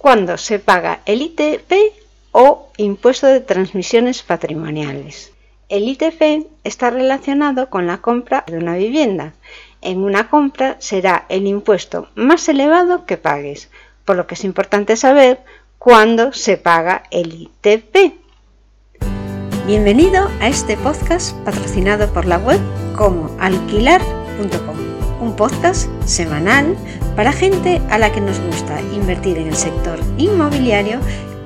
cuando se paga el ITP o impuesto de transmisiones patrimoniales. El ITP está relacionado con la compra de una vivienda. En una compra será el impuesto más elevado que pagues, por lo que es importante saber cuándo se paga el ITP. Bienvenido a este podcast patrocinado por la web como alquilar.com, un podcast semanal para gente a la que nos gusta invertir en el sector inmobiliario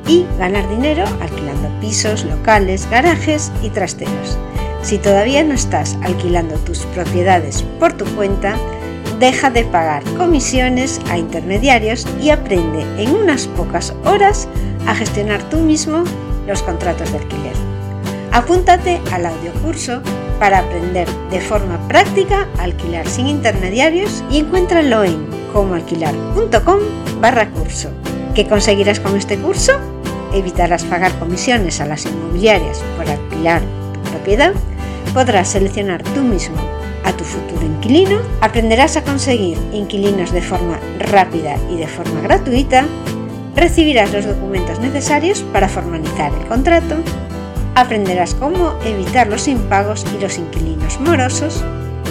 y ganar dinero alquilando pisos, locales, garajes y trasteros. Si todavía no estás alquilando tus propiedades por tu cuenta, deja de pagar comisiones a intermediarios y aprende en unas pocas horas a gestionar tú mismo los contratos de alquiler. Apúntate al audiocurso para aprender de forma práctica a alquilar sin intermediarios y encuéntralo en comoalquilar.com barra curso. ¿Qué conseguirás con este curso? evitarás pagar comisiones a las inmobiliarias por alquilar tu propiedad, podrás seleccionar tú mismo a tu futuro inquilino, aprenderás a conseguir inquilinos de forma rápida y de forma gratuita, recibirás los documentos necesarios para formalizar el contrato, aprenderás cómo evitar los impagos y los inquilinos morosos.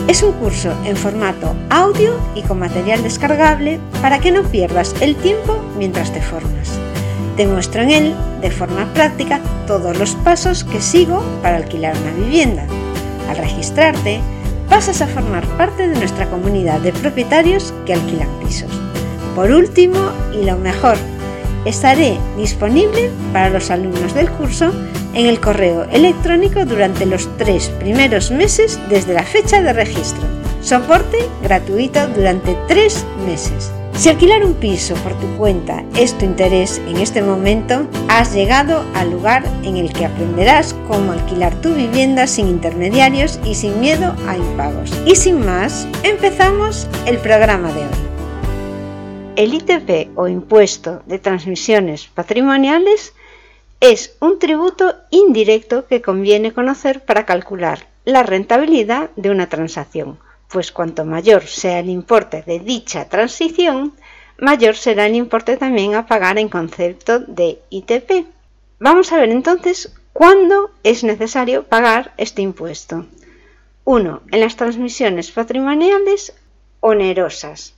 Es un curso en formato audio y con material descargable para que no pierdas el tiempo mientras te formas. Te muestro en él, de forma práctica, todos los pasos que sigo para alquilar una vivienda. Al registrarte, pasas a formar parte de nuestra comunidad de propietarios que alquilan pisos. Por último, y lo mejor, estaré disponible para los alumnos del curso en el correo electrónico durante los tres primeros meses desde la fecha de registro. Soporte gratuito durante tres meses. Si alquilar un piso por tu cuenta es tu interés en este momento, has llegado al lugar en el que aprenderás cómo alquilar tu vivienda sin intermediarios y sin miedo a impagos. Y sin más, empezamos el programa de hoy. El ITP o impuesto de transmisiones patrimoniales es un tributo indirecto que conviene conocer para calcular la rentabilidad de una transacción pues cuanto mayor sea el importe de dicha transición, mayor será el importe también a pagar en concepto de ITP. Vamos a ver entonces cuándo es necesario pagar este impuesto. 1. En las transmisiones patrimoniales onerosas,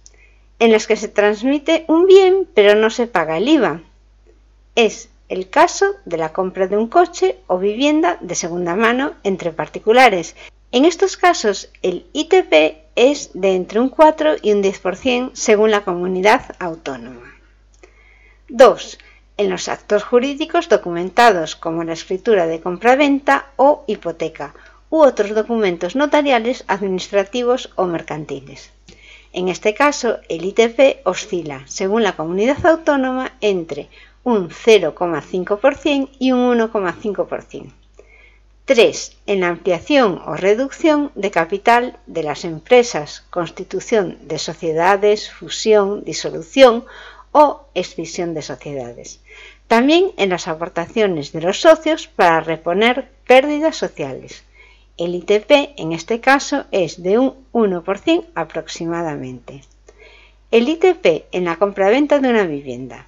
en las que se transmite un bien pero no se paga el IVA. Es el caso de la compra de un coche o vivienda de segunda mano entre particulares en estos casos, el ITP es de entre un 4 y un 10% según la comunidad autónoma. 2. En los actos jurídicos documentados como la escritura de compraventa o hipoteca u otros documentos notariales, administrativos o mercantiles. En este caso, el ITP oscila, según la comunidad autónoma, entre un 0,5% y un 1,5%. 3. En la ampliación o reducción de capital de las empresas, constitución de sociedades, fusión, disolución o escisión de sociedades. También en las aportaciones de los socios para reponer pérdidas sociales. El ITP en este caso es de un 1% aproximadamente. El ITP en la compraventa de una vivienda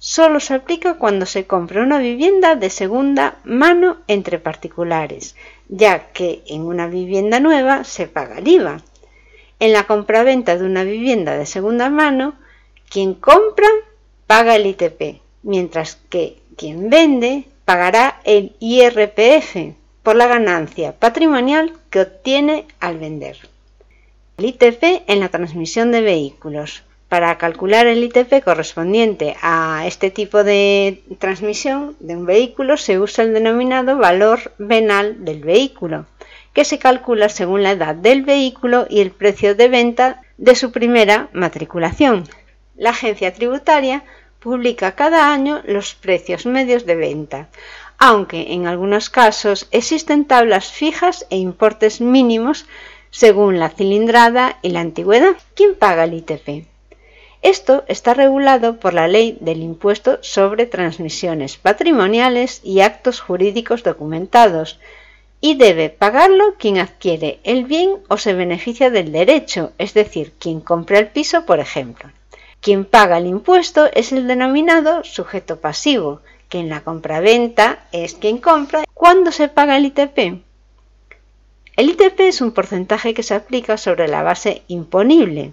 solo se aplica cuando se compra una vivienda de segunda mano entre particulares, ya que en una vivienda nueva se paga el IVA. En la compraventa de una vivienda de segunda mano, quien compra paga el ITP, mientras que quien vende pagará el IRPF por la ganancia patrimonial que obtiene al vender. El ITP en la transmisión de vehículos para calcular el ITP correspondiente a este tipo de transmisión de un vehículo se usa el denominado valor venal del vehículo, que se calcula según la edad del vehículo y el precio de venta de su primera matriculación. La agencia tributaria publica cada año los precios medios de venta, aunque en algunos casos existen tablas fijas e importes mínimos según la cilindrada y la antigüedad. ¿Quién paga el ITP? Esto está regulado por la Ley del Impuesto sobre Transmisiones Patrimoniales y Actos Jurídicos Documentados, y debe pagarlo quien adquiere el bien o se beneficia del derecho, es decir, quien compra el piso, por ejemplo. Quien paga el impuesto es el denominado sujeto pasivo, que en la compraventa es quien compra. ¿Cuándo se paga el ITP? El ITP es un porcentaje que se aplica sobre la base imponible,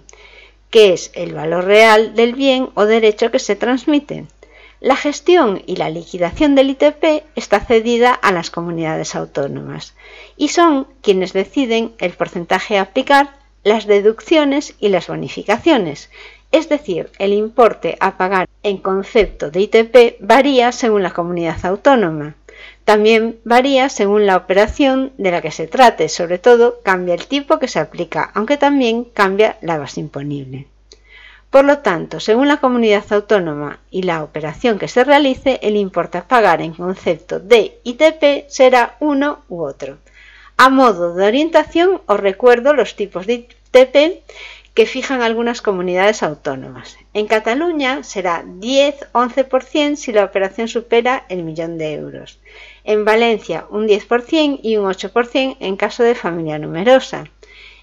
que es el valor real del bien o derecho que se transmite. La gestión y la liquidación del ITP está cedida a las comunidades autónomas y son quienes deciden el porcentaje a aplicar, las deducciones y las bonificaciones, es decir, el importe a pagar en concepto de ITP varía según la comunidad autónoma. También varía según la operación de la que se trate, sobre todo cambia el tipo que se aplica, aunque también cambia la base imponible. Por lo tanto, según la comunidad autónoma y la operación que se realice, el importe a pagar en concepto de ITP será uno u otro. A modo de orientación os recuerdo los tipos de ITP que fijan algunas comunidades autónomas. En Cataluña será 10-11% si la operación supera el millón de euros. En Valencia un 10% y un 8% en caso de familia numerosa.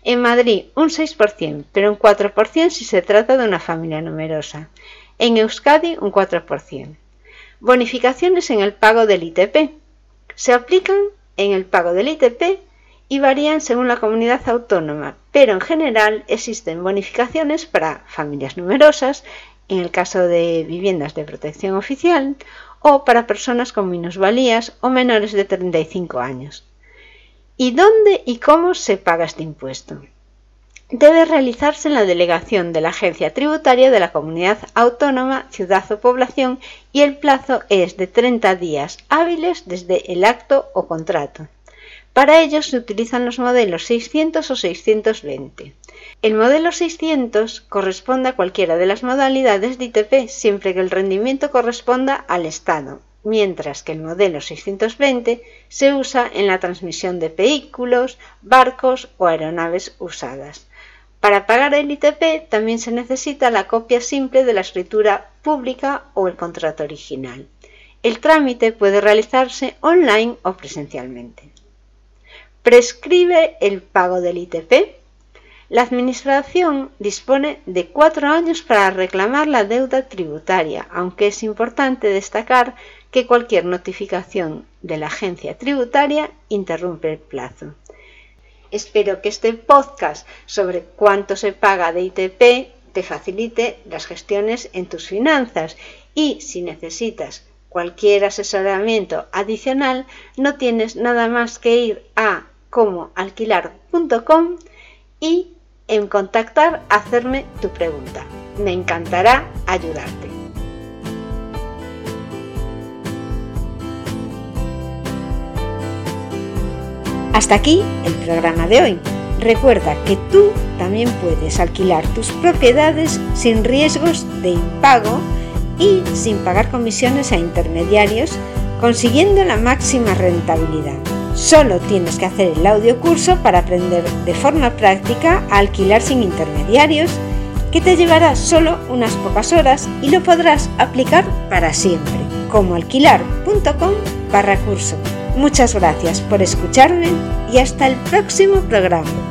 En Madrid un 6%, pero un 4% si se trata de una familia numerosa. En Euskadi un 4%. Bonificaciones en el pago del ITP. Se aplican en el pago del ITP y varían según la comunidad autónoma, pero en general existen bonificaciones para familias numerosas, en el caso de viviendas de protección oficial, o para personas con minusvalías o menores de 35 años. ¿Y dónde y cómo se paga este impuesto? Debe realizarse en la delegación de la agencia tributaria de la comunidad autónoma, ciudad o población y el plazo es de 30 días hábiles desde el acto o contrato. Para ello se utilizan los modelos 600 o 620. El modelo 600 corresponde a cualquiera de las modalidades de ITP siempre que el rendimiento corresponda al Estado, mientras que el modelo 620 se usa en la transmisión de vehículos, barcos o aeronaves usadas. Para pagar el ITP también se necesita la copia simple de la escritura pública o el contrato original. El trámite puede realizarse online o presencialmente prescribe el pago del ITP. La Administración dispone de cuatro años para reclamar la deuda tributaria, aunque es importante destacar que cualquier notificación de la agencia tributaria interrumpe el plazo. Espero que este podcast sobre cuánto se paga de ITP te facilite las gestiones en tus finanzas y si necesitas cualquier asesoramiento adicional no tienes nada más que ir a como alquilar.com y en contactar hacerme tu pregunta. Me encantará ayudarte. Hasta aquí el programa de hoy. Recuerda que tú también puedes alquilar tus propiedades sin riesgos de impago y sin pagar comisiones a intermediarios, consiguiendo la máxima rentabilidad. Solo tienes que hacer el audio curso para aprender de forma práctica a alquilar sin intermediarios, que te llevará solo unas pocas horas y lo podrás aplicar para siempre, como alquilar.com barra curso. Muchas gracias por escucharme y hasta el próximo programa.